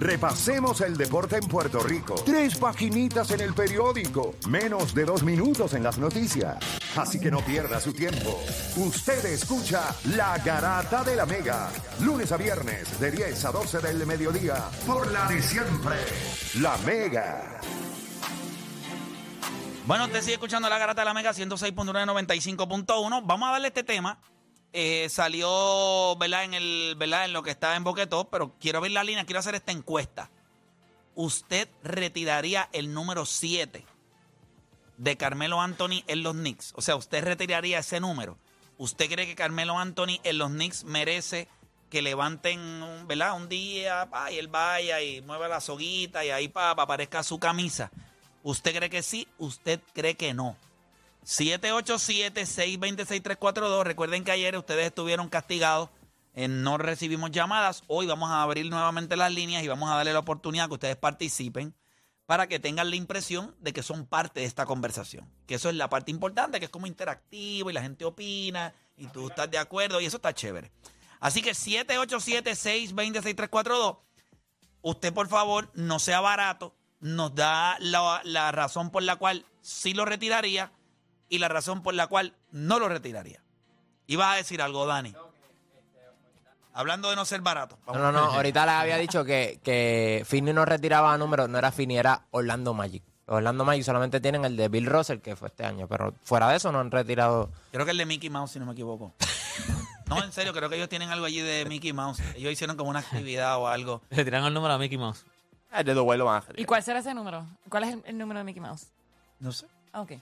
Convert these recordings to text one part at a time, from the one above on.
Repasemos el deporte en Puerto Rico. Tres paginitas en el periódico. Menos de dos minutos en las noticias. Así que no pierda su tiempo. Usted escucha La Garata de la Mega. Lunes a viernes de 10 a 12 del mediodía. Por la de siempre. La Mega. Bueno, usted sigue escuchando la garata de la Mega 106.995.1. Vamos a darle este tema. Eh, salió, ¿verdad? En el. En lo que está en Boquetó, pero quiero ver la línea, quiero hacer esta encuesta. ¿Usted retiraría el número 7 de Carmelo Anthony en los Knicks? O sea, ¿usted retiraría ese número? ¿Usted cree que Carmelo Anthony en los Knicks merece que levanten, ¿verdad? Un día, pa, y él vaya y mueva la soguita y ahí pa, aparezca su camisa. ¿Usted cree que sí? ¿Usted cree que no? 787-626-342. Recuerden que ayer ustedes estuvieron castigados. no recibimos llamadas. Hoy vamos a abrir nuevamente las líneas y vamos a darle la oportunidad que ustedes participen para que tengan la impresión de que son parte de esta conversación. Que eso es la parte importante, que es como interactivo y la gente opina y tú estás de acuerdo y eso está chévere. Así que 787-626-342. Usted, por favor, no sea barato. Nos da la, la razón por la cual sí lo retiraría y la razón por la cual no lo retiraría. Ibas a decir algo, Dani. Hablando de no ser barato. No, no, no. Ahorita le había dicho que, que Finney no retiraba números, no era Finney, era Orlando Magic. Los Orlando Magic solamente tienen el de Bill Russell, que fue este año, pero fuera de eso no han retirado. Creo que el de Mickey Mouse, si no me equivoco. No, en serio, creo que ellos tienen algo allí de Mickey Mouse. Ellos hicieron como una actividad o algo. Le tiran el número a Mickey Mouse. El de Dwayne lo van a ¿Y cuál será ese número? ¿Cuál es el, el número de Mickey Mouse? No sé. Ah, Ok.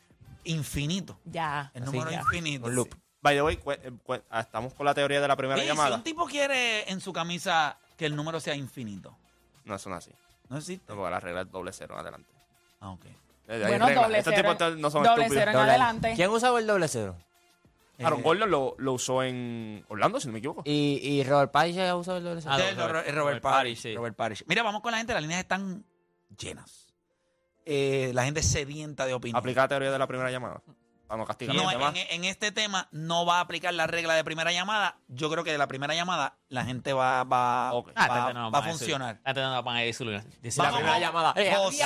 Infinito. Ya. El número ya. infinito. Un loop. By the way, cu- cu- estamos con la teoría de la primera Oye, si llamada. un tipo quiere en su camisa que el número sea infinito, No son así. ¿no existe? No, porque la regla es doble cero en adelante. Ah, ok. Eh, hay Bueno, reglas. doble Estos cero. tipos no son doble estúpidos. cero en Doble- adelante. ¿Quién usaba el doble cero? Aaron Eh, Gordon lo, lo usó en Orlando, si no me equivoco. Y, y Robert Page ha usado el doble cero. Ah, Robert- Robert, Robert Robert Parrish, Parrish, sí. Robert Parrish. Mira, vamos con la gente. Las líneas están llenas. Eh, la gente sedienta de opinión. Aplica la teoría de la primera llamada. Para no castigar a No, en, este tema no va a aplicar la regla de primera llamada. Yo creo que de la primera llamada la gente va, va, va- Ah, no va a funcionar. esta gente no van a decir Vamos la primera llamada. José.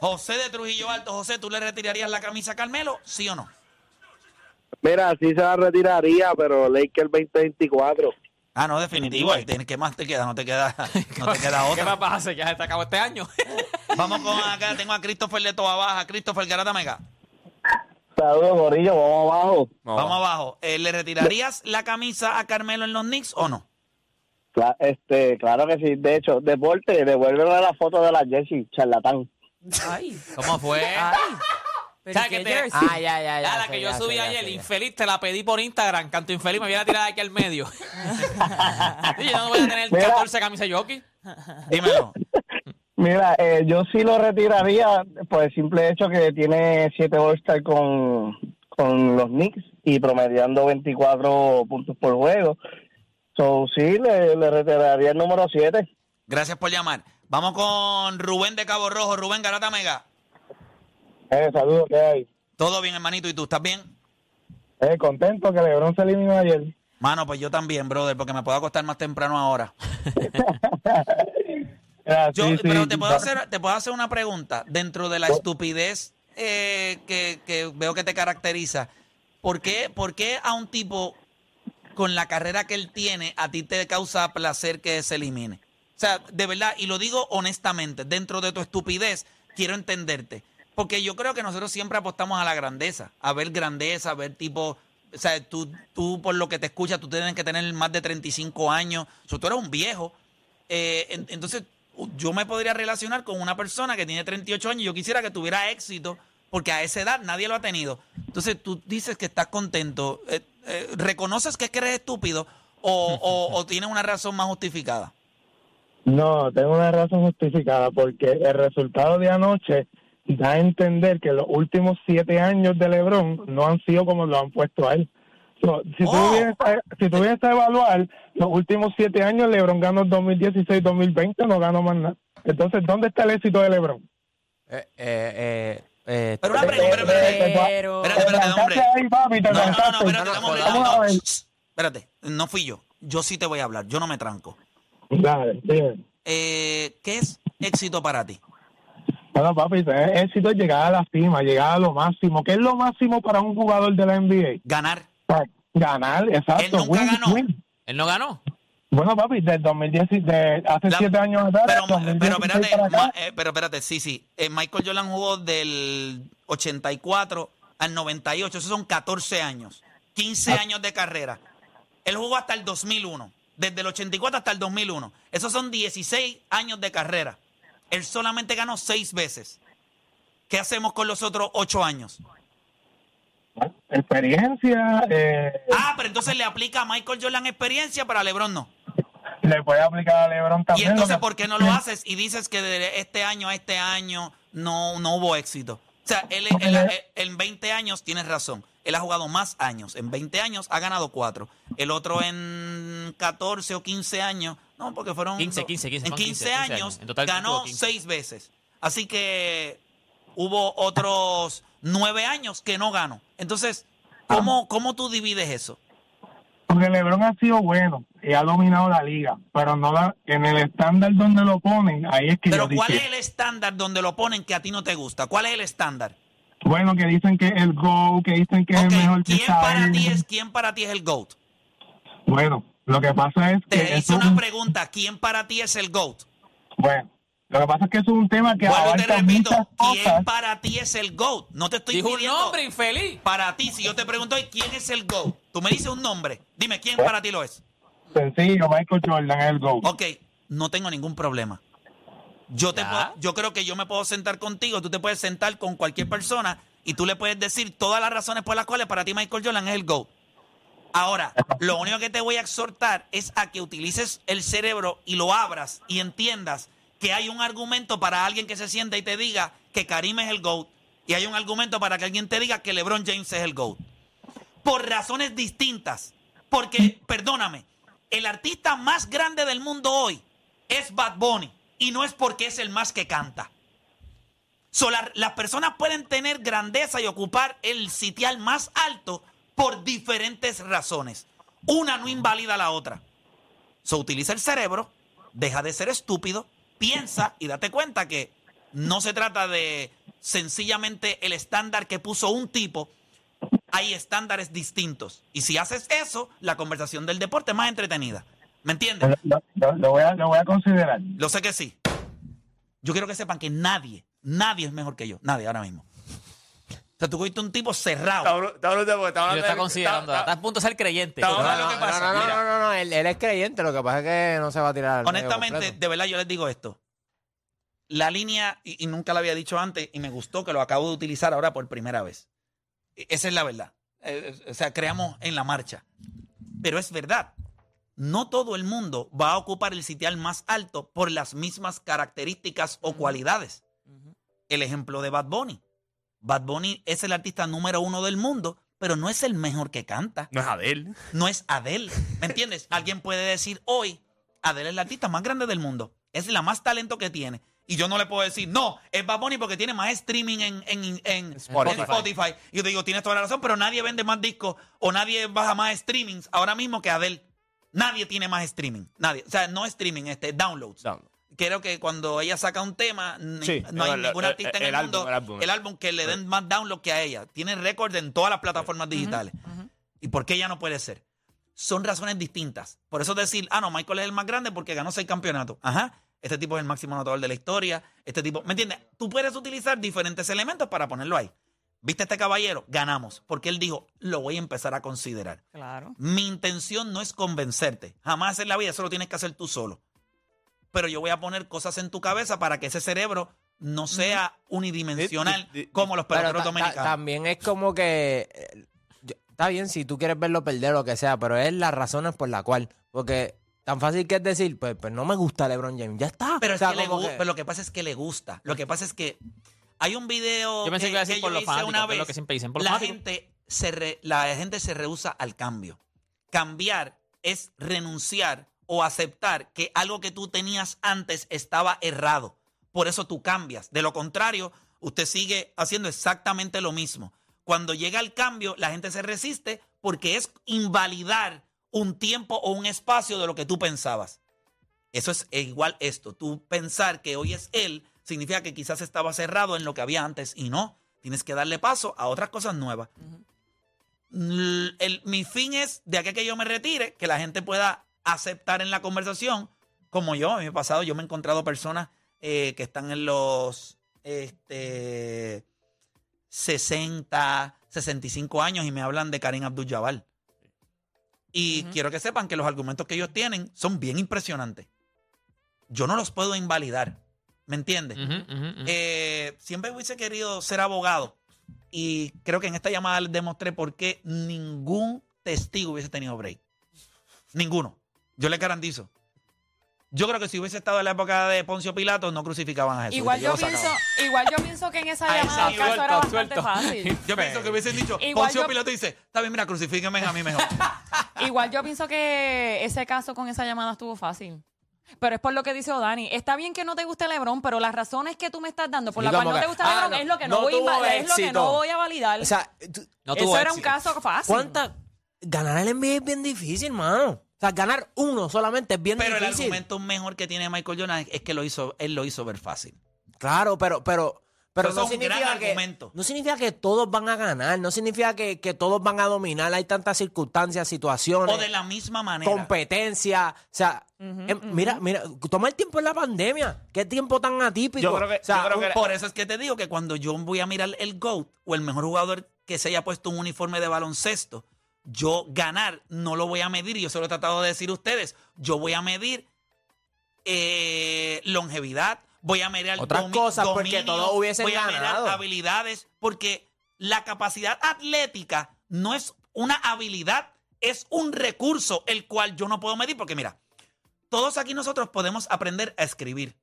José de Trujillo Alto. José, ¿tú le retirarías la camisa a Carmelo? ¿Sí o no? Mira, sí se la retiraría, pero Lakers 2024. Ah, no, definitivo. Tienes- ¿Qué más te queda? No te queda, no te queda ¿Qué otra. más vas a hacer? Ya se te acabó este año. Vamos con acá. Tengo a Christopher de Toa Baja. Christopher Garata Mega. Saludos, Gorillo, vamos abajo. Vamos abajo. Eh, ¿Le retirarías la camisa a Carmelo en los Knicks o no? Cla- este, claro que sí. De hecho, deporte, devuélveme la foto de la Jessie, charlatán. Ay. ¿Cómo fue? Ay. Pero ¿Sabes ¿qué que te- jersey? Ah, ya, ya, ya. Ah, la sé, que yo ya sé, subí ya ayer, sé, ya. infeliz, te la pedí por Instagram. Canto infeliz, me viene a tirar aquí al medio. y yo no voy a tener Mira. 14 camisas jockey. Dímelo. Mira, eh, yo sí lo retiraría por el simple hecho que tiene 7 All-Star con, con los Knicks y promediando 24 puntos por juego. So, sí, le, le retiraría el número 7. Gracias por llamar. Vamos con Rubén de Cabo Rojo. Rubén Garata Mega. Eh, saludos, ¿qué hay? Todo bien, hermanito. ¿Y tú estás bien? Eh, contento que LeBron se eliminó ayer. Mano, pues yo también, brother, porque me puedo acostar más temprano ahora. Ah, Yo, sí, sí, pero te puedo, hacer, te puedo hacer una pregunta. Dentro de la estupidez eh, que, que veo que te caracteriza, ¿por qué, ¿por qué a un tipo con la carrera que él tiene a ti te causa placer que se elimine? O sea, de verdad, y lo digo honestamente, dentro de tu estupidez, quiero entenderte. Porque yo creo que nosotros siempre apostamos a la grandeza, a ver grandeza, a ver tipo... O sea, tú, tú por lo que te escuchas, tú tienes que tener más de 35 años. O sea, tú eres un viejo. Eh, en- entonces, yo me podría relacionar con una persona que tiene 38 años y yo quisiera que tuviera éxito, porque a esa edad nadie lo ha tenido. Entonces, tú dices que estás contento. Eh, eh, ¿Reconoces que es que eres estúpido o, o, o tienes una razón más justificada? No, tengo una razón justificada porque el resultado de anoche da a entender que los últimos siete años de LeBron no han sido como lo han puesto a él. So, si, Oh. tú vienes a, si tú vienes a evaluar, los últimos siete años LeBron ganó 2016-2020, no ganó más nada. Entonces, ¿dónde está el éxito de LeBron? Eh, eh, eh, eh, Pero una pregunta, pero, espérate, Pero... espérate, espérate, hombre. Cantaste ahí, papi, te No, no, no, espérate, Vamos a ver. Espérate, no fui yo. Yo sí te voy a hablar, yo no me tranco. Dale, eh, ¿qué es éxito para ti? Bueno, papi, es éxito es llegar a la cima, llegar a lo máximo. ¿Qué es lo máximo para un jugador de la NBA? Ganar. Ganar, exacto. Él nunca ganó. Él no ganó. Bueno, papi, del 2010, de hace La- siete años atrás, Pero, 2016 pero espérate, ma- eh, pero espérate, sí, sí. Eh, Michael Jordan jugó del 84 al 98, esos son 14 años, 15 años de carrera. Él jugó hasta el 2001, desde el 84 hasta el 2001. Esos son 16 años de carrera. Él solamente ganó 6 veces. ¿Qué hacemos con los otros 8 años? Experiencia, eh, Ah, pero entonces le aplica a Michael Jordan experiencia, para LeBron no. le puede aplicar a LeBron Y también. entonces, lo que- ¿por qué no lo haces y dices que de este año a este año no, no hubo éxito? O sea, él, él- él- en 20 años, tienes razón, él ha jugado más años. En 20 años ha ganado 4. El otro en 14 o 15 años, no, porque fueron... 15, 15, 15, En son 15, 15 años, años. En total ganó tuvo 15. 6 veces. Así que hubo otros 9 años que no ganó. Entonces, ¿cómo, cómo tú divides eso? Porque LeBron ha sido bueno y ha dominado la liga, pero no la, en el estándar donde lo ponen, ahí es que Pero yo ¿cuál dije, es el estándar donde lo ponen que a ti no te gusta? ¿Cuál es el estándar? bueno, que dicen que es el GO, que dicen que es Ok, el mejor que ¿quién para ti es quién para ti es el GOAT? Bueno, lo que pasa es que Te hice es una un- pregunta, ¿quién para ti es el GOAT? bueno, lo que pasa es que eso es un tema que Vuelvo y te abarca repito, muchas ¿quién cosas. para ti es el GOAT? No te estoy Dijo un pidiendo nombre infeliz. para ti, si yo te pregunto hoy, ¿quién es el GOAT? Tú me dices un nombre, dime, ¿quién para ti lo es? Sencillo, Michael Jordan es el GO. Ok, no tengo ningún problema. Yo, te puedo- yo creo que yo me puedo sentar contigo, tú te puedes sentar con cualquier persona y tú le puedes decir todas las razones por las cuales para ti Michael Jordan es el GOAT. Ahora, lo único que te voy a exhortar es a que utilices el cerebro y lo abras y entiendas que hay un argumento para alguien que se sienta y te diga que Karim es el GOAT y hay un argumento para que alguien te diga que LeBron James es el GOAT. Por razones distintas. Porque, perdóname, el artista más grande del mundo hoy es Bad Bunny y no es porque es el más que canta. Las personas pueden tener grandeza y ocupar el sitial más alto por diferentes razones. Una no invalida a la otra. So, utiliza el cerebro, deja de ser estúpido, piensa y date cuenta que no se trata de sencillamente el estándar que puso un tipo. Hay estándares distintos. Y si haces eso, la conversación del deporte es más entretenida. ¿Me entiendes? Lo, lo- lo voy a, lo voy a considerar. Lo sé que sí. Yo quiero que sepan que nadie, nadie es mejor que yo. Nadie ahora mismo. O sea, tú cogiste un tipo cerrado. Está de- está Y lo hablando está de- considerando. está- a punto de ser creyente. Está- No, no, lo que no, pasa, no, no, mira. no, no, no, él, él es creyente, lo que pasa es que no se va a tirar al medio Honestamente, completo. de verdad, yo les digo esto. La línea, y, y nunca la había dicho antes, y me gustó que lo acabo de utilizar ahora por primera vez. E- Esa es la verdad. Eh, eh, o sea, creamos en la marcha. Pero es verdad. No todo el mundo va a ocupar el sitial más alto por las mismas características o cualidades. El ejemplo de Bad Bunny. Bad Bunny es el artista número uno del mundo, pero no es el mejor que canta No es Adele. no es Adele. ¿Me entiendes? Alguien puede decir hoy, Adele es la artista más grande del mundo. Es la más talento que tiene. Y yo no le puedo decir, no, es Bad Bunny porque tiene más streaming en, en, en Spotify. Y yo te digo, tienes toda la razón, pero nadie vende más discos o nadie baja más streamings ahora mismo que Adele. Nadie tiene más streaming. Nadie. O sea, no streaming, este, downloads. Download. Creo que cuando ella saca un tema, Sí, no hay el- ningún el- artista en el mundo, el álbum. el álbum que le den más download que a ella. Tiene récord en todas las plataformas digitales. ¿Y por qué ella no puede ser? Son razones distintas. Por eso decir, ah, no, Michael es el más grande porque ganó seis campeonatos. Ajá. Este tipo es el máximo anotador de la historia. Este tipo, ¿me entiendes? Tú puedes utilizar diferentes elementos para ponerlo ahí. ¿Viste este caballero? Ganamos. Porque él dijo, lo voy a empezar a considerar. Claro. Mi intención no es convencerte. Jamás en la vida, eso lo tienes que hacer tú solo. Pero yo voy a poner cosas en tu cabeza para que ese cerebro no sea unidimensional Di- di- di- como los peloteros dominicanos. también es como que. eh, yo- Está bien si tú quieres verlo perder o lo que sea, pero es las razones por la cual. Porque tan fácil que es decir, pues, pues no me gusta LeBron James. Ya está. Pero, O es que le que- pero lo que pasa es que le gusta. Lo que pasa es que hay un video Yo pensé que iba a decir que por yo los hice fanáticos, una que es lo vez. que siempre dicen, por los la gente se re- la gente se rehúsa al cambio. Cambiar es renunciar o aceptar que algo que tú tenías antes estaba errado. Por eso tú cambias. De lo contrario, usted sigue haciendo exactamente lo mismo. Cuando llega el cambio, la gente se resiste porque es invalidar un tiempo o un espacio de lo que tú pensabas. Eso es igual esto. Tú pensar que hoy es él significa que quizás estaba cerrado en lo que había antes y no. Tienes que darle paso a otras cosas nuevas. El- mi fin es, de aquí a que yo me retire, que la gente pueda aceptar en la conversación, como yo, en mi pasado yo me he encontrado personas eh, que están en los este, 60, 65 años y me hablan de Karim Abdul-Jabbar. Y quiero que sepan que los argumentos que ellos tienen son bien impresionantes. Yo no los puedo invalidar. ¿Me entiendes? Eh, siempre hubiese querido ser abogado y creo que en esta llamada les demostré por qué ningún testigo hubiese tenido break. Ninguno. Yo les garantizo. Yo creo que si hubiese estado en la época de Poncio Pilato, no crucificaban a Jesús. Igual yo pienso, igual yo pienso que en esa llamada el caso era bastante suelto. fácil. Yo pienso que hubiesen dicho, Igual Poncio yo- Pilato dice, está bien, mira, crucifíquenme a mí mejor. Igual yo pienso que ese caso con esa llamada estuvo fácil. Pero es por lo que dice Dani. Está bien que no te guste LeBron, pero las razones que tú me estás dando por Sí, la cual como no te gusta ah, LeBron no, es lo que no, no voy, es lo que no voy a validar. O sea, tú- No tuvo Eso era un caso fácil. ¿cuánta? Ganar el NBA es bien difícil, hermano. O sea, ganar uno solamente es bien Pero el difícil. argumento mejor que tiene Michael Jordan es que lo hizo, él lo hizo ver fácil. Claro, pero, pero, pero Eso no significa que no significa que todos van a ganar, no significa que, que todos van a dominar. Hay tantas circunstancias, situaciones, O de la misma manera. competencia. O sea, eh, mira, mira, toma el tiempo en la pandemia. Qué tiempo tan atípico. Yo creo que- O sea, yo creo que- un- Por eso es que te digo que cuando yo voy a mirar el GOAT o el mejor jugador que se haya puesto un uniforme de baloncesto, yo ganar no lo voy a medir, y yo se lo he tratado de decir a ustedes, yo voy a medir eh, longevidad, voy a medir Otras cosas, porque todos hubiesen voy a ganado. medir habilidades, porque la capacidad atlética no es una habilidad, es un recurso el cual yo no puedo medir, porque mira, todos aquí nosotros podemos aprender a escribir.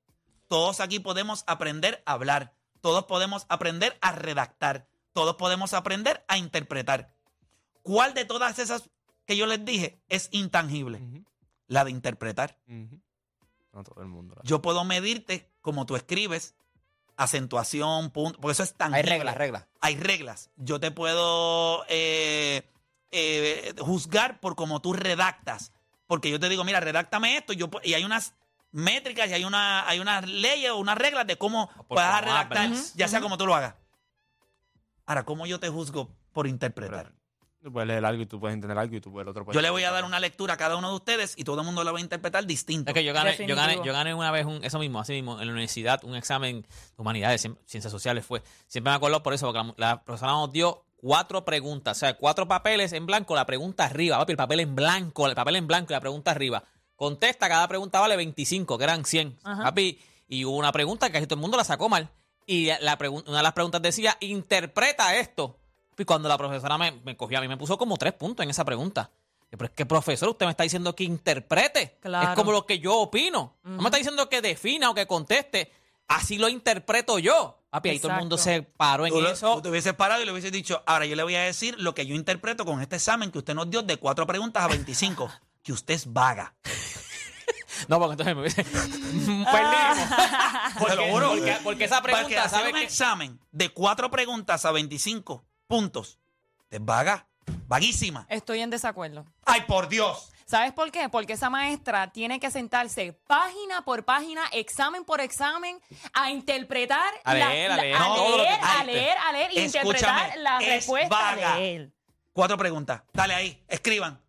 Todos aquí podemos aprender a hablar. Todos podemos aprender a redactar. Todos podemos aprender a interpretar. ¿Cuál de todas esas que yo les dije es intangible? La de interpretar. No todo el mundo. la- Yo puedo medirte como tú escribes, acentuación, punto, porque eso es hay tangible. reglas, reglas. Hay reglas. Yo te puedo eh, eh, juzgar por cómo tú redactas. Porque yo te digo, mira, redáctame esto. Yo, y hay unas métricas y hay, una, hay unas leyes o unas reglas de cómo por puedas redactar, ya sea como tú lo hagas. Ahora, ¿cómo yo te juzgo por interpretar? Tú puedes leer algo y tú puedes entender algo y tú puedes el otro puede Yo le voy a dar una lectura a cada uno de ustedes y todo el mundo la va a interpretar distinto. Es que yo gané, yo gané, yo gané una vez un, eso mismo, así mismo, en la universidad, un examen de humanidades, cien- ciencias sociales fue. Siempre me acuerdo por eso, porque la, la profesora nos dio cuatro preguntas, o sea, cuatro papeles en blanco, la pregunta arriba, papi, el papel en blanco, el papel en blanco y la pregunta arriba. Contesta, cada pregunta vale 25, que eran 100, Ajá. papi. Y hubo una pregunta que casi todo el mundo la sacó mal. Y la pregun- una de las preguntas decía, interpreta esto. Y cuando la profesora me, me cogió a mí, me puso como tres puntos en esa pregunta. Yo, Pero es que, profesor, usted me está diciendo que interprete. Claro. Es como lo que yo opino. No me está diciendo que defina o que conteste. Así lo interpreto yo. Papi, ahí todo el mundo se paró en Tú, lo- eso. tú te hubieses parado y le hubieses dicho, ahora yo le voy a decir lo que yo interpreto con este examen que usted nos dio de cuatro preguntas a 25, que usted es vaga. No, porque entonces me hubiese. Perdimos. Porque, Te lo juro. porque, porque esa Porque pregunta, hacer ¿sabe un qué? examen de cuatro preguntas a 25 puntos, es vaga, vaguísima. Estoy en desacuerdo. ¡Ay, por Dios! ¿Sabes por qué? Porque esa maestra tiene que sentarse página por página, examen por examen, a interpretar, A la- leer, a la- leer a todo lo que leer, a leer, a leer y Escúchame, interpretar la es respuesta vaga. de él. Cuatro preguntas. Dale ahí, escriban.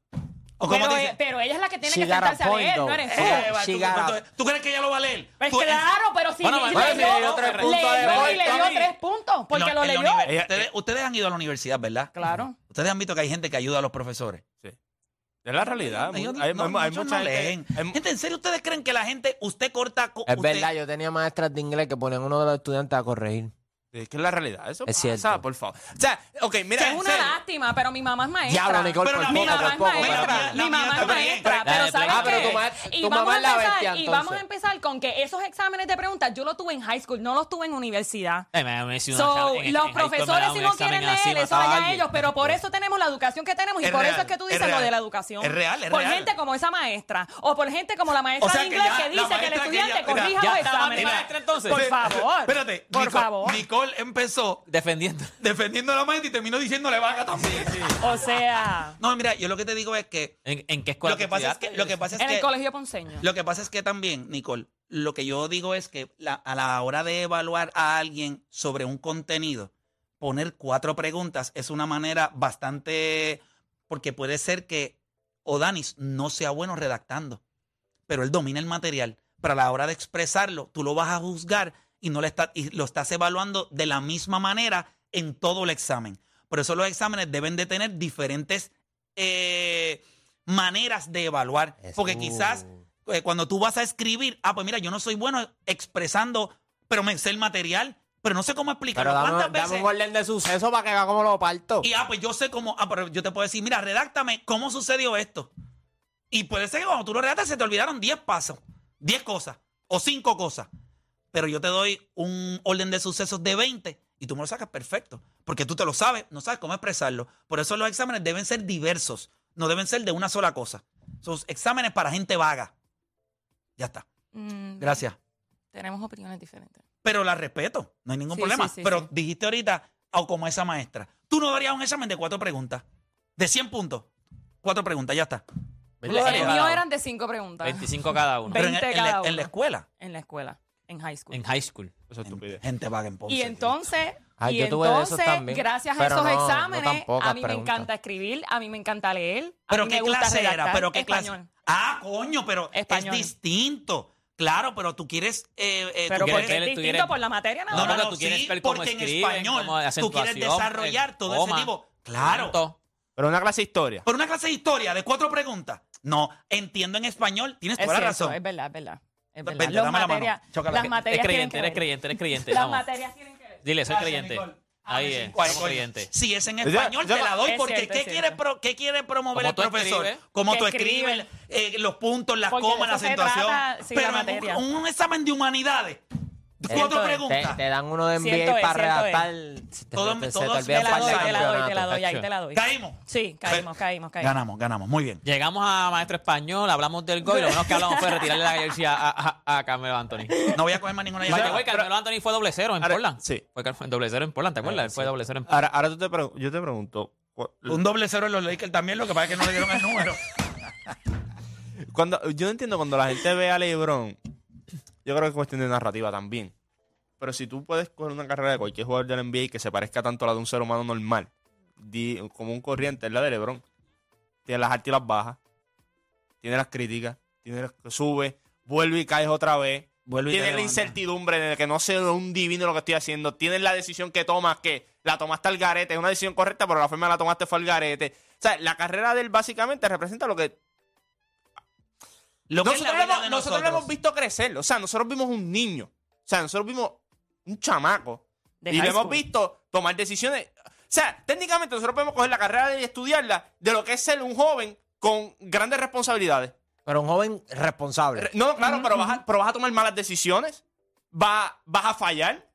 ¿O cómo Pero, dice? eh, pero ella es la que tiene que a sentarse a leer, no eres tú. Eh, a- ¿Tú crees que ella lo va a leer? Pues Tú- claro, pero si Bueno, le- bueno, leyó, le dio tres puntos le dio tres puntos, porque No, lo leyó. ustedes, ustedes han ido a la universidad, ¿verdad? Claro. Ustedes han visto que hay gente que ayuda a los profesores. Es la realidad. Ellos Hay, no- hay- hay muchos mucha no gente- leen. hay- Gente, ¿en serio ustedes creen que la gente, usted corta... co- Es usted- verdad, yo tenía maestras de inglés que ponían uno de los estudiantes a corregir. Es que es la realidad. Eso Es pasa, cierto. por favor. O sea, ok, mira. Que es una lástima, pero mi mamá es maestra. Diablo, Nicole, Pero por la Mi poco, mamá por es poco. maestra, mi mamá es maestra, pero. ¿sabes Ah, pero qué? tu ma- y tu vamos mamá a es la empezar, bestia, y vamos a empezar con que esos exámenes de preguntas yo los tuve en high school, no los tuve en universidad. Eh, me- me So, en- los profesores si no quieren leer, eso allá ellos, pero por eso tenemos la educación que tenemos y Es por real, eso es que tú es dices lo de la educación. Es real, es por real. gente como esa maestra o por gente como la maestra de que inglés que dice que el estudiante corrija los exámenes. maestra entonces. Por favor. Espérate, Por favor. Nicole empezó Defendiendo. defendiendo la mente y terminó diciéndole vaga también. O sea, No, mira, yo lo que te digo es que ¿En, en qué escuela lo que pasa es que lo que pasa es en que el colegio ponceño. lo que pasa es que también, Nicole, lo que yo digo es que la- a la hora de evaluar a alguien sobre un contenido, poner cuatro preguntas es una manera bastante porque puede ser que Odanis no sea bueno redactando, pero él domina el material. Pero a la hora de expresarlo, tú lo vas a juzgar y no le está- y lo estás evaluando de la misma manera en todo el examen. Por eso los exámenes deben de tener diferentes eh, maneras de evaluar. Porque quizás eh, cuando tú vas a escribir, ah, pues mira, yo no soy bueno expresando, pero me sé el material, pero no sé cómo explicarlo. Pero dame, ¿Cuántas dame veces? un orden de suceso para que cómo lo parto. Y ah, pues yo sé cómo, ah, pero yo te puedo decir, mira, redáctame cómo sucedió esto. Y puede ser que cuando tú lo redactas se te olvidaron 10 pasos, 10 cosas o 5 cosas. Pero yo te doy un orden de sucesos de 20 y tú me lo sacas perfecto. Porque tú te lo sabes, no sabes cómo expresarlo. Por eso los exámenes deben ser diversos, no deben ser de una sola cosa. Son exámenes para gente vaga. Ya está. Mm, Gracias. Tenemos opiniones diferentes. Pero la respeto, no hay ningún Sí, problema. sí, sí, Pero sí. dijiste ahorita, o como esa maestra, tú no darías un examen de cuatro preguntas, de 100 puntos. Cuatro preguntas, ya está. El mío eran de cinco preguntas. 25 cada uno. Pero en, 20 en la, cada en la uno. escuela, En la escuela, en high school. En high school. Eso es estupidez. gente vaga en Ponce. y entonces, Ay, y yo tuve de esos entonces también, gracias a pero esos no- no exámenes, tan pocas a mí me preguntas. encanta escribir, a mí me encanta leer, a ¿Pero mí qué me gusta clase era? redactar. ¿Pero qué español. clase? Ah, coño, pero Español. es distinto. Claro, pero tú quieres... eh, eh, Pero tú porque quieres- es tú distinto quieres- por la materia nada No, no, más. no, tú quieres sí, ver cómo porque en español cómo tú quieres acentuación, desarrollar el todo coma, ese tipo. Claro. punto. Pero una clase de historia. Por una clase de historia de cuatro preguntas. No, entiendo en español, tienes Es toda la cierto, razón. es verdad, es verdad. Es verdad. Dame la mano. Chócala. las Es materias Eres tienen creyente, que eres ver. creyente, eres creyente. Las vamos. materias tienen que ver. Dile, soy Gracias, creyente. Nicole. Ahí Ah, es, somos coño. creyentes. Si es en Ya- español, ya- te la doy Es porque cierto, ¿qué, es quiere cierto. pro- ¿qué quiere promover el tú profesor? escribes. Cómo Que tú escribe. escribes, eh, los puntos, las Porque de comas, la eso se acentuación. trata, sí, la Pero en materia. un, un examen de humanidades, cuatro preguntas. Te, te dan uno de NBA Cierto es, para redactar. se te- Todo- te- se todo- te olvida Te un la par de doy, te la doy, te la doy, ahí te la doy. Caímos. Sí, caímos, caímos, caímos. Ganamos, ganamos. Muy bien. Llegamos a maestro español, hablamos del gol y lo menos que hablamos fue retirarle la jersey a, a, a, Carmelo Anthony. No voy a coger más ninguna By the llamada. way, Carmelo Anthony fue doble cero en Ahora- Portland. sí. Fue car- doble cero en Portland, ¿te acuerdas? Él fue doble cero en Ahora, ahora tú te pregun- yo te pregunto. cu- Un doble cero en los Lakers también, lo que pasa es que no le dieron el número. Cuando, yo no entiendo cuando la gente ve a LeBron, yo creo que es cuestión de narrativa también. Pero si tú puedes coger una carrera de cualquier jugador del NBA que se parezca tanto a la de un ser humano normal, como un corriente, es la de LeBron. Tiene las altas y las bajas, tiene las críticas, tiene las que sube, vuelve y caes otra vez. Vuelve Tiene la incertidumbre de que no sé un divino lo que estoy haciendo. Tienes la decisión que tomas, que la tomaste al garete. Es una decisión correcta, pero la forma que la tomaste fue al garete. O sea, la carrera de él básicamente representa lo que Lo nosotros, hemos, nosotros lo nosotros. hemos visto crecer. O sea, nosotros vimos un niño. O sea, nosotros vimos un chamaco. De y lo hemos visto tomar decisiones. O sea, técnicamente nosotros podemos coger la carrera y estudiarla de lo que es ser un joven con grandes responsabilidades. Pero un joven responsable. Re- No, claro, pero, vas a, pero vas a tomar malas decisiones. Va, vas a fallar.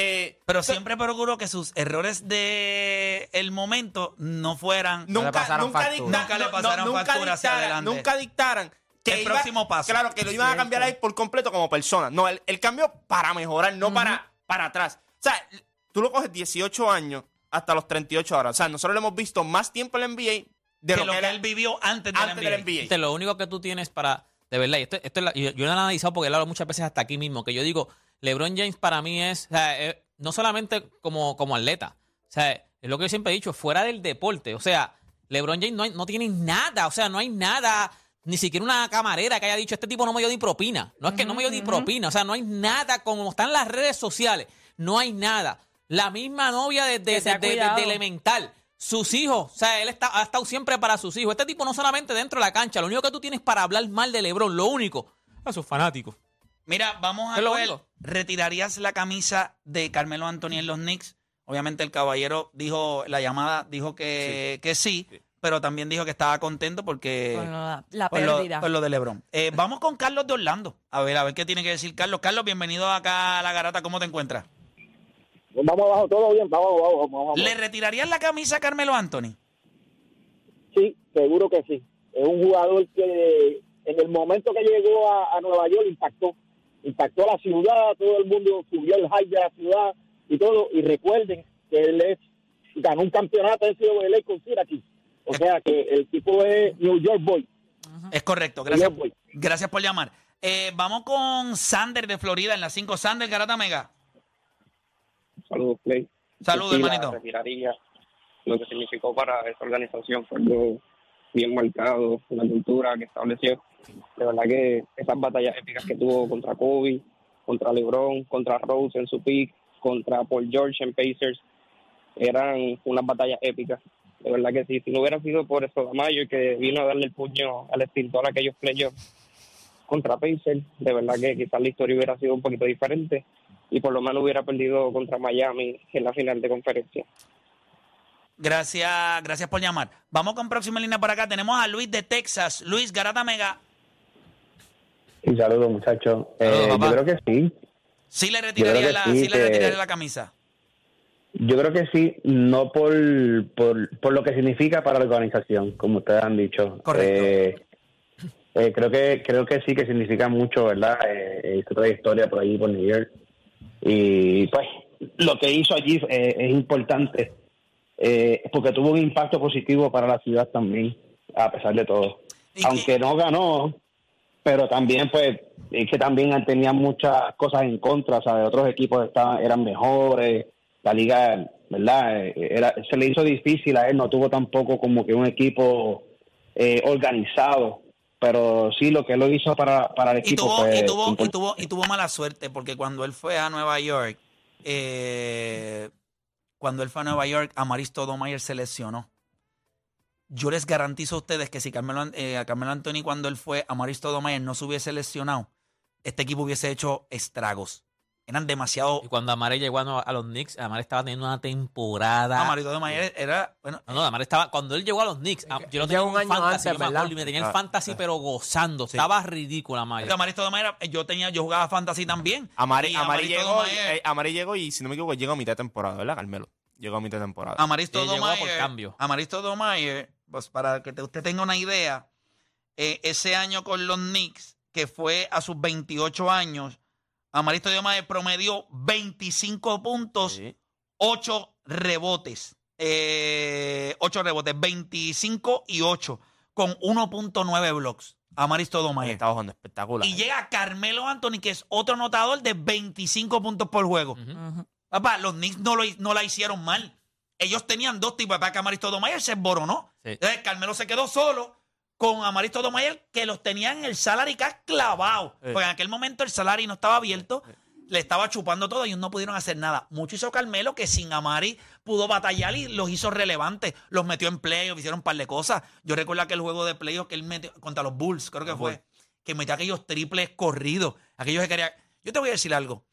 Eh, Pero siempre procuró que sus errores de el momento no fueran le nunca, pasaron nunca, factura. dicta- Nunca le no- pasaron nunca factura hacia dictaran- adelante. Nunca dictaran que El iba- próximo paso. Claro, que lo iban a cambiar ahí por completo como persona. No, él, él cambió para mejorar, no para, para atrás. O sea, tú lo coges 18 años hasta los 38 ahora. O sea, nosotros lo hemos visto más tiempo en la NBA de que lo, que él vivió antes del antes NBA. del NBA. Lo único que tú tienes para. De verdad, y esto, esto es la- yo, yo lo he analizado porque lo he hablado muchas veces hasta aquí mismo. Que yo digo, LeBron James para mí es. o sea, eh, no solamente como, como atleta. O sea, es lo que yo siempre he dicho, fuera del deporte. O sea, LeBron James no, hay- no tiene nada. O sea, no hay nada. Ni siquiera una camarera que haya dicho, este tipo no me dio ni propina. No es que no me dio ni propina. O sea, no hay nada. Como están las redes sociales, no hay nada. La misma novia desde desde- desde elemental. Sus hijos, o sea, él está, ha estado siempre para sus hijos. Este tipo no solamente dentro de la cancha, lo único que tú tienes para hablar mal de LeBron, lo único, a sus fanáticos. Mira, vamos a ver. único. ¿Retirarías la camisa de Carmelo Anthony en los Knicks? Obviamente el caballero dijo, la llamada dijo que que sí, pero también dijo que estaba contento porque Con la, la por lo, pérdida. por lo de LeBron. Eh, vamos con Carlos de Orlando. A ver, a ver qué tiene que decir Carlos. Carlos, bienvenido acá a La Garata. ¿Cómo te encuentras? Vamos abajo, todo bien, vamos abajo, vamos abajo. ¿Le retirarías la camisa a Carmelo Anthony? Sí, seguro que sí. Es un jugador que en el momento que llegó a, a Nueva York impactó. Impactó a la ciudad, todo el mundo subió el hype de la ciudad. y todo. Y recuerden que él es, ganó un campeonato en CWA con Syracuse. O sea que el tipo es New York Boy. Es correcto, gracias, York Boy. gracias por llamar. Eh, vamos con Sander de Florida en la 5. Sander, Garata Mega. Saludos, Play. Saludos, hermanito. retiraría. Lo que significó para esa organización fue algo bien marcado, una cultura que estableció. De verdad que esas batallas épicas que tuvo contra Kobe, contra LeBron, contra Rose en su pick, contra Paul George en Pacers, eran unas batallas épicas. De verdad que sí, si no hubiera sido por eso Mayo que vino a darle el puño al extintor a aquellos playoffs contra Pacers, de verdad que quizás la historia hubiera sido un poquito diferente y por lo menos hubiera perdido contra Miami en la final de conferencia. Gracias, gracias por llamar. Vamos con próxima línea por acá. Tenemos a Luis de Texas. Luis Garata Mega. Y saludos, muchachos. Eh, yo creo que sí. Sí le Yo retiraría, creo que la, sí, sí le que- retiraría la camisa. Yo creo que sí, no por, por, por lo que significa para la organización, como ustedes han dicho. Correcto. Eh, eh, creo que creo que sí que significa mucho, ¿verdad? Eh, su trayectoria por allí, por New York. Y pues lo que hizo allí eh, es importante, eh, porque tuvo un impacto positivo para la ciudad también, a pesar de todo. Aunque no ganó, pero también pues es que también tenía muchas cosas en contra, ¿sabes? Otros equipos estaban, eran mejores, la liga, ¿verdad? Eh, Era, se le hizo difícil a él, no tuvo tampoco como que un equipo eh, organizado, pero sí lo que él lo hizo para, para el Y equipo tuvo, fue y, tuvo, y, tuvo, y tuvo mala suerte porque cuando él fue a Nueva York, eh, cuando él fue a Nueva York, Amaristo Domayer se lesionó. Yo les garantizo a ustedes que si Carmelo, eh, a Carmelo Anthony cuando él fue, Amaristo Domayer no se hubiese lesionado, este equipo hubiese hecho estragos. Eran demasiado... Y cuando Amare llegó a, a los Knicks, Amare estaba teniendo una temporada. Amaristo Domayer era... Bueno, No, no, Amare estaba. Cuando él llegó a los Knicks, ah, yo lo tenía un en año fantasy, antes, yo me ¿verdad? acuerdo, y me tenía el Ah, fantasy, ah. pero gozando. Sí. Estaba ridícula, Amare. Amaristo Domayer, yo tenía, yo jugaba fantasy también. Amari Amaristo llegó, eh, Amari llegó y si no me equivoco llegó a mitad de temporada, ¿verdad, Carmelo? Llegó a mitad de temporada. Amaristo Domayer, por cambio. Amaristo Domayer, pues para que te- usted tenga una idea, eh, ese año con los Knicks, que fue a sus 28 años, Amaristo Domayer promedió 25 puntos, Sí. 8 rebotes. Eh, 8 rebotes, 25 y 8, con 1.9 blocks. Amaristo Domayer. Estaba jugando espectacular. Y llega Carmelo Anthony, que es otro anotador de 25 puntos por juego. Ujú. Papá, los Knicks no, lo, no la hicieron mal. Ellos tenían dos tipos de ataque. Amaristo Domayer se esboronó. Sí. Entonces, Carmelo se quedó solo con Amaristo Domayer, que los tenían en el salary cap clavado. Porque en aquel momento el salary no estaba abierto. Le estaba chupando todo y ellos no pudieron hacer nada. Mucho hizo Carmelo que sin Amari pudo batallar y los hizo relevantes. Los metió en playoff, hicieron un par de cosas. Yo recuerdo aquel juego de playoff que él metió contra los Bulls, creo que fue, que metió aquellos triples corridos. Aquellos que quería. Yo te voy a decir algo.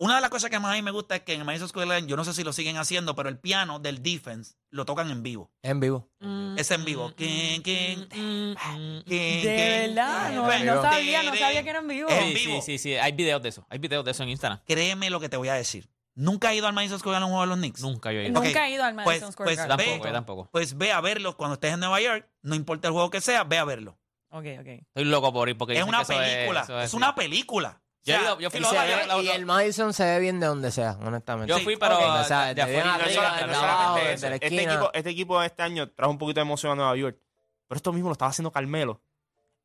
Una de las cosas que más a mí me gusta es que en el Madison Square Garden, yo no sé si lo siguen haciendo, pero el piano del defense lo tocan en vivo. En vivo. Es en vivo. ¿Quién, quién? Mm, mm, ¿Quién, De verdad, no, sabía, no sabía que era en vivo. En Sí, vivo. sí, sí, sí. Hay videos de eso. Hay videos de eso en Instagram. Créeme lo que te voy a decir. ¿Nunca he ido al Madison Square Garden a un juego de los Knicks? Nunca yo he ido. Nunca Ok, he ido al pues- Madison Square pues Garden. ve- Tampoco, yo tampoco. Pues ve a verlo cuando estés en Nueva York. No importa el juego que sea, ve a verlo. Ok, ok. Estoy loco por ir porque Es una que eso película. eso Es sí. una película. Yo, he O sea, ido- yo fui Y, la se otra- ve- la- y la- el Madison se ve bien de donde sea, honestamente. Yo Sí, fui, pero ok. O sea, de afuera. Y no, arriba, sola- de no abajo, solamente desde eso, la este esquina. equipo, este equipo de este año trajo un poquito de emoción a Nueva York. Pero esto mismo lo estaba haciendo Carmelo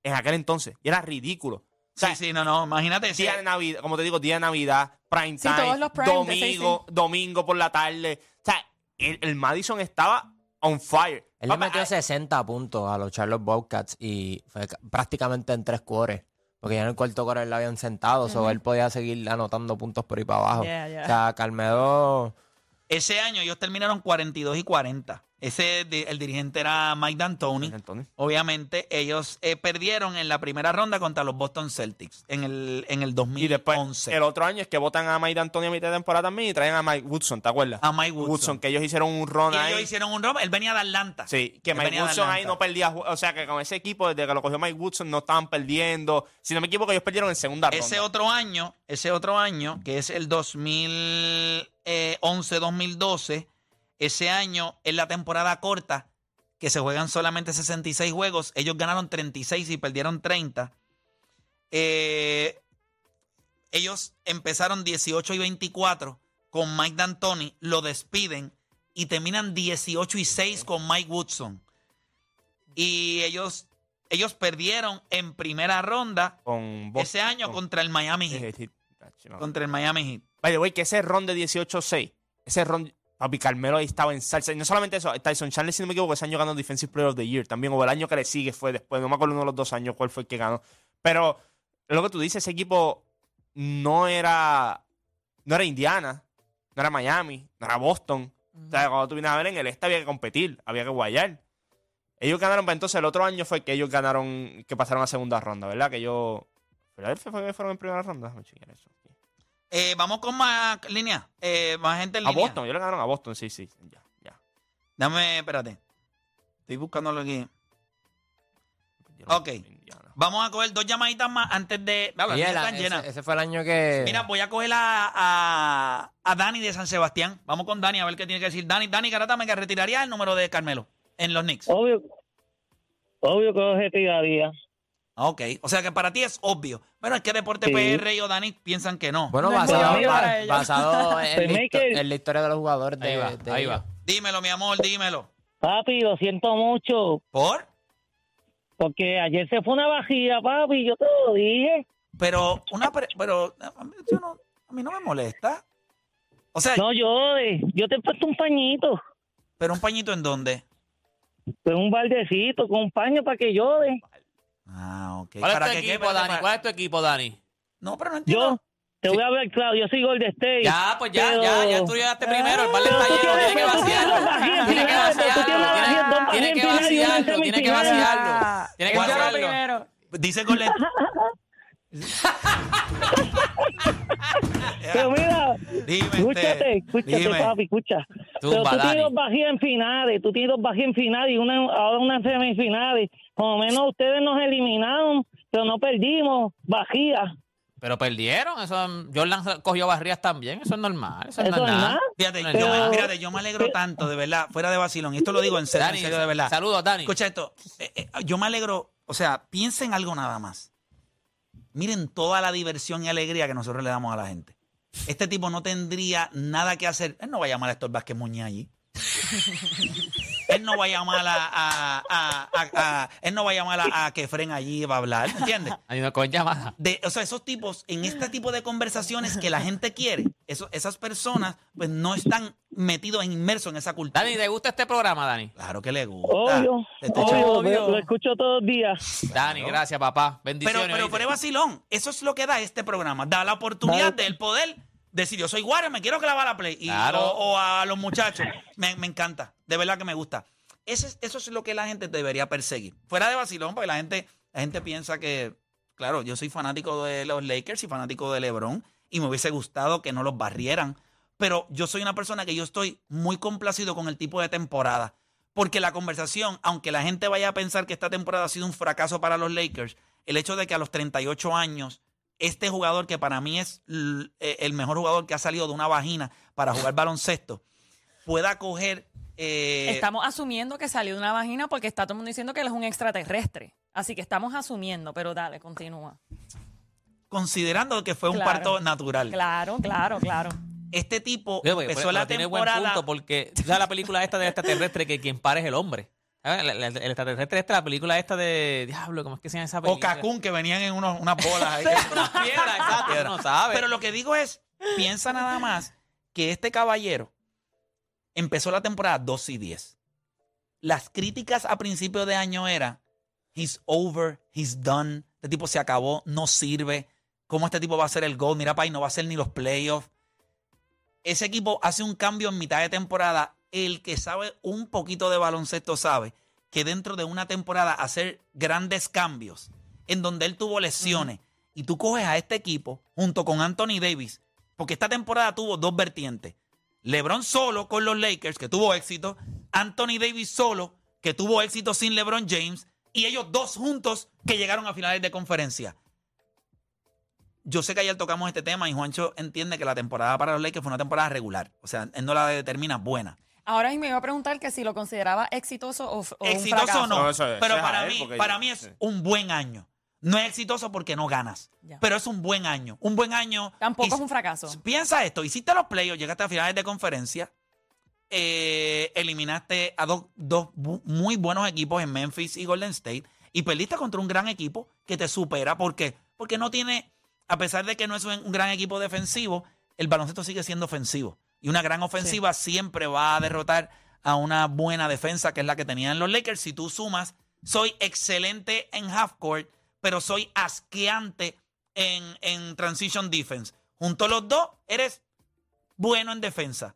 en aquel entonces. Y era ridículo. O sea, Sí, sí, no, no. Imagínate. si- día de Navidad, como te digo, día de Navidad, prime Sí, time, todos los prime de domingo, domingo por la tarde. O sea, el, el Madison estaba on fire. Él le Papá, metió ah, 60 puntos a los Charlotte Bobcats y fue ca- prácticamente en tres cuores. Porque ya en el cuarto cuore lo habían sentado, so él podía seguir anotando puntos por ahí para abajo. Yeah, yeah. O sea, Carmelo Ese año ellos terminaron 42 y 40. Ese, di- el dirigente era Mike D'Antoni. Anthony. Obviamente, ellos eh, perdieron en la primera ronda contra los Boston Celtics en el, en el Y después, 2011. el otro año es que votan a Mike D'Antoni a mitad de temporada también y traen a Mike Woodson, ¿te acuerdas? a Mike Woodson. que ellos hicieron un run Y ahí. ellos hicieron un rompe. Él venía de Atlanta. Sí, que Él Mike venía de Woodson ahí Atlanta. no perdía. ju- O sea, que con ese equipo, desde que lo cogió Mike Woodson, no estaban perdiendo. Si no me equivoco, ellos perdieron en segunda Ese ronda. otro año, ese otro año, que es el 2011-2012, ese año es la temporada corta, que se juegan solamente 66 juegos. Ellos ganaron 36 y perdieron 30. Eh, ellos empezaron 18 y 24 con Mike D'Antoni, lo despiden y terminan 18 y 6 con Mike Woodson. Y ellos, ellos perdieron en primera ronda Con ese año contra el Miami Heat. Contra el Miami Heat. By the way, que ese ron de 18-6, ese ron, papi, Carmelo ahí estaba en salsa. Y no solamente eso, Tyson Chandler, si no me equivoco, ese año ganó Defensive Player of the Year también, o el año que le sigue fue después, no me acuerdo uno de los dos años cuál fue el que ganó. Pero lo que tú dices, ese equipo no era, no era Indiana, no era Miami, no era Boston. O sea, cuando tú vienes a ver en el este había que competir, había que guayar. Ellos ganaron, pues entonces el otro año fue que ellos ganaron, que pasaron a segunda ronda, ¿verdad? Que ellos... ¿Filadelfia fue que fueron en primera ronda? Déjame chequear eso. Eh, vamos con más línea. Eh, más gente en A línea. Boston, ellos le ganaron a Boston, sí, sí. Ya, ya. Dame, espérate. Estoy buscándolo aquí. Ok. Vamos a coger dos llamaditas más antes de. Líneas el- están ese, llenas. ese fue el año que. Mira, voy a coger a, a, a Dani de San Sebastián. Vamos con Dani a ver qué tiene que decir. Dani, Dani Garata me retiraría el número de Carmelo en los Knicks. Obvio, obvio que lo retiraría. Ok, o sea que para ti es obvio. Bueno, es que Deporte Sí. PR y o Dani piensan que no. Bueno, basado, ba- en, Pues, la, en historia de los jugadores de, Ahí va, de ahí va. Dímelo, mi amor, dímelo. Papi, lo siento mucho, ¿Por? porque ayer se fue una vajilla, papi, yo te lo dije. Pero, una pre- pero a mí, yo no, a mí no me molesta. O sea, No llores, yo te he puesto un pañito, pero un pañito en dónde? con un baldecito, con un paño para que llores. Ah, ok. ¿Cuál es ¿Para tu qué- equipo, Para- Dani? para- ¿Cuál es tu equipo, Dani? No, pero no entiendo. Yo, te voy a hablar claro, yo soy Golden State. Ya, pues ya, pero- ya, ya tú llegaste primero. El Pero está tú lleno, tienes- tiene que tienes vaciarlo. Tiene que tú vaciarlo. tienes Tiene, que y una vaciarlo, tiene que semifinal. vaciarlo. Tiene que vaciarlo. primero. Dice Golden. Pero mira, Dime, escúchate, este, escúchate, dime. papi, escucha. Zumba, Pero tú Dani. tienes dos bajías en finales, tú tienes dos bajías en finales y una, ahora una en semifinales. Por lo menos ustedes nos eliminaron, pero no perdimos bajías. Pero perdieron. Eso, Jordan cogió barridas también. Eso es normal. Eso, Eso no es nada. nada. Fíjate, yo, me- fíjate, yo me alegro tanto, de verdad, fuera de vacilón. Y esto lo digo en serio, en Dani, serio, de verdad. saludos, Dani. Escucha esto. eh, eh, yo me alegro, o sea, piensen algo nada más. Miren toda la diversión y alegría que nosotros le damos a la gente. Este tipo no tendría nada que hacer. Él no va a llamar a Héctor Vázquez Muñiz allí. él no va a llamar a, a- a- a- a- él no va a llamar a, a Kefren allí para hablar, ¿entiendes? Hay una con llamada. de, o sea, esos tipos, en este tipo de conversaciones que la gente quiere, eso, esas personas, pues no están metidos, inmersos en esa cultura. Dani, ¿te gusta este programa, Dani? Claro que le gusta. Obvio, obvio, echando- lo, lo escucho todos los días. Dani, gracias, papá. Pero, Bendiciones. pero fuera de vacilón, eso es lo que da este programa. Da la oportunidad Vale. del poder decir, yo soy Warren, me quiero clavar la play. Y- Claro. o, o a los muchachos. Me, me encanta. De verdad que me gusta. Ese es- eso es lo que la gente debería perseguir. Fuera de vacilón, porque la gente, la gente piensa que, claro, yo soy fanático de los Lakers y fanático de LeBron. Y me hubiese gustado que no los barrieran. Pero yo soy una persona que yo estoy muy complacido con el tipo de temporada. Porque la conversación, aunque la gente vaya a pensar que esta temporada ha sido un fracaso para los Lakers, el hecho de que a los 38 años, este jugador que para mí es eh, el mejor jugador que ha salido de una vagina para jugar baloncesto, pueda coger... eh, Estamos asumiendo que salió de una vagina porque está todo el mundo diciendo que él es un extraterrestre. Así que estamos asumiendo, pero dale, continúa. considerando que fue un parto natural. Claro, claro, claro. Este tipo Oye, porque- empezó pero la tiene buen punto porque tú sabes la película esta del extraterrestre que quien para es el hombre. El, el- el extraterrestre esta, la película esta de Diablo, ¿cómo es que se llama esa O película? Cacún, que venían en unos, unas bolas ahí. Exacto, no sabe. Pero lo que digo es, piensa nada más que este caballero empezó la temporada 2 y 10. Las críticas a principio de año era, he's over, he's done, este tipo se acabó, no sirve, ¿cómo este tipo va a ser el gol? Mira, ahí no va a ser ni los playoffs. Ese equipo hace un cambio en mitad de temporada. El que sabe un poquito de baloncesto sabe que dentro de una temporada hacer grandes cambios en donde él tuvo lesiones y tú coges a este equipo junto con Anthony Davis, porque esta temporada tuvo dos vertientes. LeBron solo con los Lakers, que tuvo éxito, Anthony Davis solo, que tuvo éxito sin LeBron James, y ellos dos juntos que llegaron a finales de conferencia. Yo sé que ayer tocamos este tema y Juancho entiende que la temporada para los Lakers fue una temporada regular. O sea, él no la determina buena. Ahora mismo me iba a preguntar que si lo consideraba exitoso o, o un Exitoso fracaso. no, No, eso es- pero para mí, para yo- mí es sí. un buen año. No es exitoso porque no ganas. Ya. Pero es un buen año. Un buen año. Tampoco Y- es un fracaso. Piensa esto, hiciste los playoffs, llegaste a finales de conferencia, eh, eliminaste a dos, dos muy buenos equipos en Memphis y Golden State y perdiste contra un gran equipo que te supera. ¿Por qué? Porque no tiene, a pesar de que no es un gran equipo defensivo, el baloncesto sigue siendo ofensivo. Y una gran ofensiva siempre va a derrotar a una buena defensa que es la que tenían los Lakers. Si tú sumas, soy excelente en half court, pero soy asqueante en, en transition defense. Junto a los dos, eres bueno en defensa.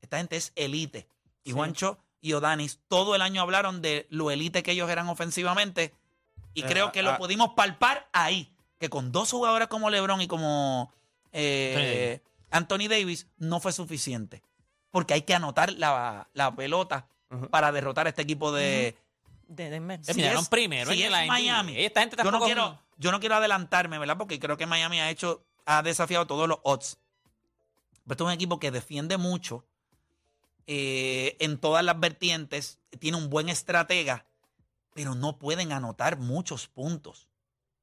Esta gente es elite. Y Juancho y Odanis todo el año hablaron de lo elite que ellos eran ofensivamente. Y Eh, creo que lo ah. pudimos palpar ahí. Que con dos jugadores como LeBron y como eh, Anthony Davis no fue suficiente. Porque hay que anotar la, la pelota para derrotar a este equipo de, De Denver. Si es- primero si en es la NBA. Miami. Esta gente yo no, quiero, yo no quiero adelantarme, ¿verdad? Porque creo que Miami ha hecho, ha desafiado todos los odds. Pero este es un equipo que defiende mucho eh, en todas las vertientes, tiene un buen estratega, pero no pueden anotar muchos puntos.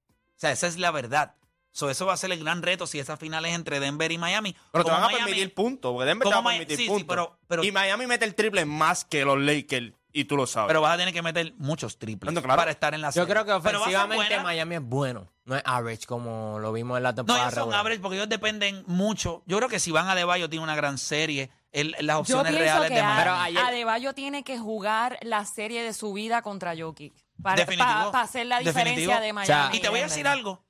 O sea, esa es la verdad. So, eso va a ser el gran reto si esa final es entre Denver y Miami. Pero te van a Miami- permitir puntos, porque Denver te va a Mi- permitir sí, sí, puntos. pero- pero- y Miami mete el triple más que los Lakers, y tú lo sabes. Pero vas a tener que meter muchos triples claro. para estar en la Yo serie. creo que ofensivamente. Miami es bueno. No es average como lo vimos en la No, temporada ellos son average porque ellos dependen mucho. Yo creo que si van a Debayo tiene una gran serie. El- las Yo opciones reales que de Miami. Pero a- ayer- Adebayo tiene que jugar la serie de su vida contra Jokic. Para, hacer la Definitivo. diferencia de O Miami. sea, y te voy a decir algo.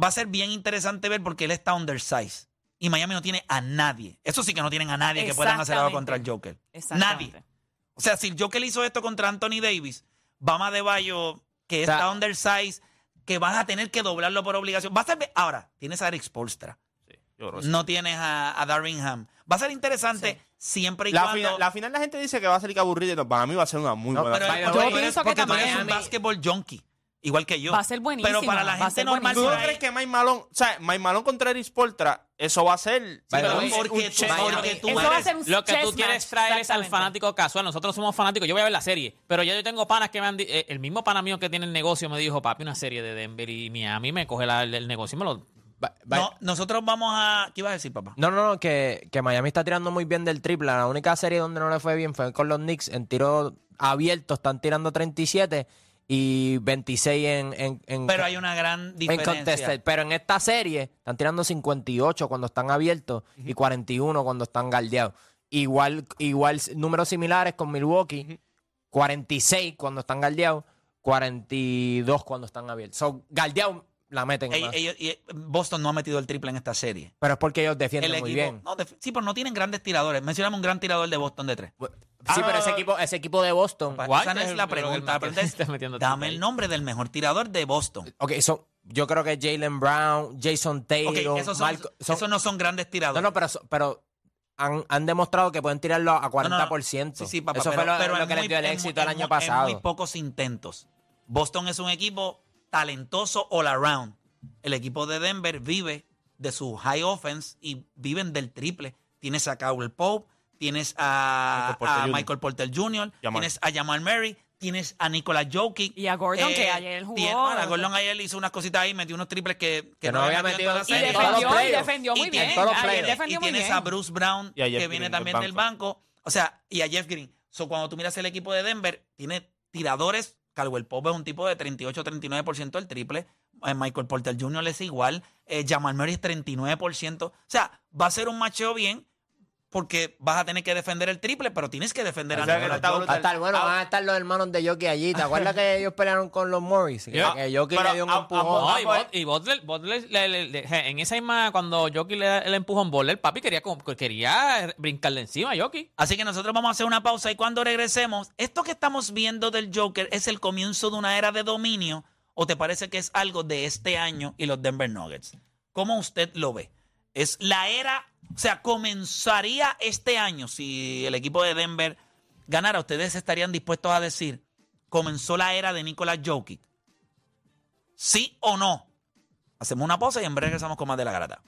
Va a ser bien interesante ver porque él está undersized. Y Miami no tiene a nadie. Eso sí que no tienen a nadie que puedan hacer algo contra el Joker. Nadie. O sea, si el Joker hizo esto contra Anthony Davis, Bama de Bayo, que O sea- está undersized, que van a tener que doblarlo por obligación. Va a ser. Ahora, tienes a Eric Spolstra. Sí, yo. No tienes a, a Darvin Ham. Va a ser interesante siempre y la, cuando. final, la final la gente dice que va a ser aburrida, no, para mí va a ser una muy No, buena Pero eres- pienso que porque tú eres un también- basketball junkie, igual que yo. Va a ser buenísima, Pero para la va gente normal, ¿Tú no crees que Mike Malone, o sea, Mike Malone contra Eric Spolstra, eso va a ser the pero porque un tú- chess porque match. tú Eso va a ser un Lo que tú quieres match, traer es al fanático casual. Nosotros somos fanáticos. Yo voy a ver la serie. Pero ya yo tengo panas que me han eh, El mismo pana mío que tiene el negocio me dijo, papi, una serie de Denver y Miami me coge la- el, el negocio y me lo. Ba- ba- No, nosotros vamos a. ¿Qué ibas a decir, papá? No, no, no, que, que Miami está tirando muy bien del triple. La única serie donde no le fue bien fue con los Knicks. En tiro abierto están tirando 37 y 26 en, en, en, Pero hay una gran en diferencia. contested. Pero en esta serie están tirando 58 cuando están abiertos y 41 cuando están galdeados. Igual, igual números similares con Milwaukee. 46 cuando están galdeados, 42 cuando están abiertos. So, galdeados la meten Ey- más. ellos- y- Boston no ha metido el triple en esta serie. Pero es porque ellos defienden El muy equipo, bien. no, def- sí, pero no tienen grandes tiradores. Mencioname un gran tirador de Boston de tres. Sí, pero Ah. ese equipo, ese equipo de Boston. Guay, Esa no es es la pregunta. metiendo dame triple el nombre del mejor tirador de Boston. Ok, so, yo creo que Jalen Brown, Jason Taylor, esos, son- Marco- son- esos no son grandes no, tiradores. no, pero, so- pero han, han demostrado que pueden tirarlo a 40%. Sí, sí, papá, Eso pero, fue lo, pero que les dio el éxito muy- el año pasado. En muy pocos intentos. Boston es un equipo talentoso all around. El equipo de Denver vive de su high offense y viven del triple. Tienes a Cowell Pope, tienes a, Michael Porter a Jr. Michael Porter Jr., Jamal. tienes a Jamal Murray, tienes a Nicolas Jokic. Y a Gordon, que ayer jugó. tiene- bueno, a Gordon ayer hizo unas cositas ahí, metió unos triples que, Que no había metido en toda la Y serie. defendió, y defendió muy Y bien. tiene- todos los Ayer playoffs. defendió y muy tienes bien. a Bruce Brown, a que viene también del del banco. O sea, y a Jeff Green. So, cuando tú miras el equipo de Denver, tiene tiradores. Caldwell Pope es un tipo de 38-39% del triple. Eh, Michael Porter Jr. es igual. Eh, Jamal Murray es 39%. O sea, va a ser un macheo bien porque vas a tener que defender el triple, pero tienes que defender a O sea, que Nicolas está Jokic. brutal. Va a estar bueno, Ah. van a estar los hermanos de Jockey allí. ¿Te acuerdas que ellos pelearon con los Morris? Que, Ya. que Jockey Pero le dio un a- a- empujón. No, y, pues- y Butler, Butler le- le- le- je, en esa misma, cuando Jockey le, le empujó un Butler, papi quería, como- quería brincarle encima a Jockey. Así que nosotros vamos a hacer una pausa y cuando regresemos, ¿esto que estamos viendo del Joker es el comienzo de una era de dominio o te parece que es algo de este año y los Denver Nuggets? ¿Cómo usted lo ve? Es la era, o sea, comenzaría este año si el equipo de Denver ganara, ustedes estarían dispuestos a decir, comenzó la era de Nicolas Jokic. ¿Sí o no? Hacemos una pausa y en breve regresamos con más de la garata.